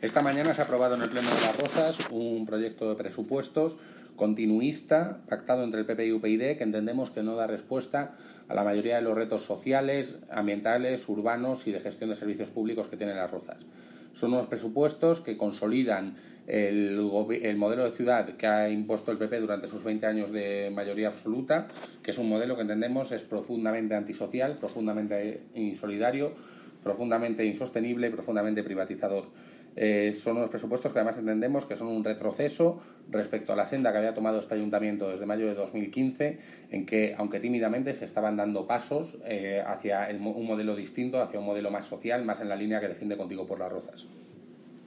Esta mañana se ha aprobado en el Pleno de las Rozas un proyecto de presupuestos continuista, pactado entre el PP y UPyD, que entendemos que no da respuesta a la mayoría de los retos sociales, ambientales, urbanos y de gestión de servicios públicos que tienen las Rozas. Son unos presupuestos que consolidan el, modelo de ciudad que ha impuesto el PP durante sus 20 años de mayoría absoluta, que es un modelo que entendemos es profundamente antisocial, profundamente insolidario, profundamente insostenible y profundamente privatizador. Eh, son unos presupuestos que además entendemos que son un retroceso respecto a la senda que había tomado este ayuntamiento desde mayo de 2015, en que, aunque tímidamente, se estaban dando pasos eh, hacia un modelo distinto, hacia un modelo más social, más en la línea que defiende Contigo por las Rozas.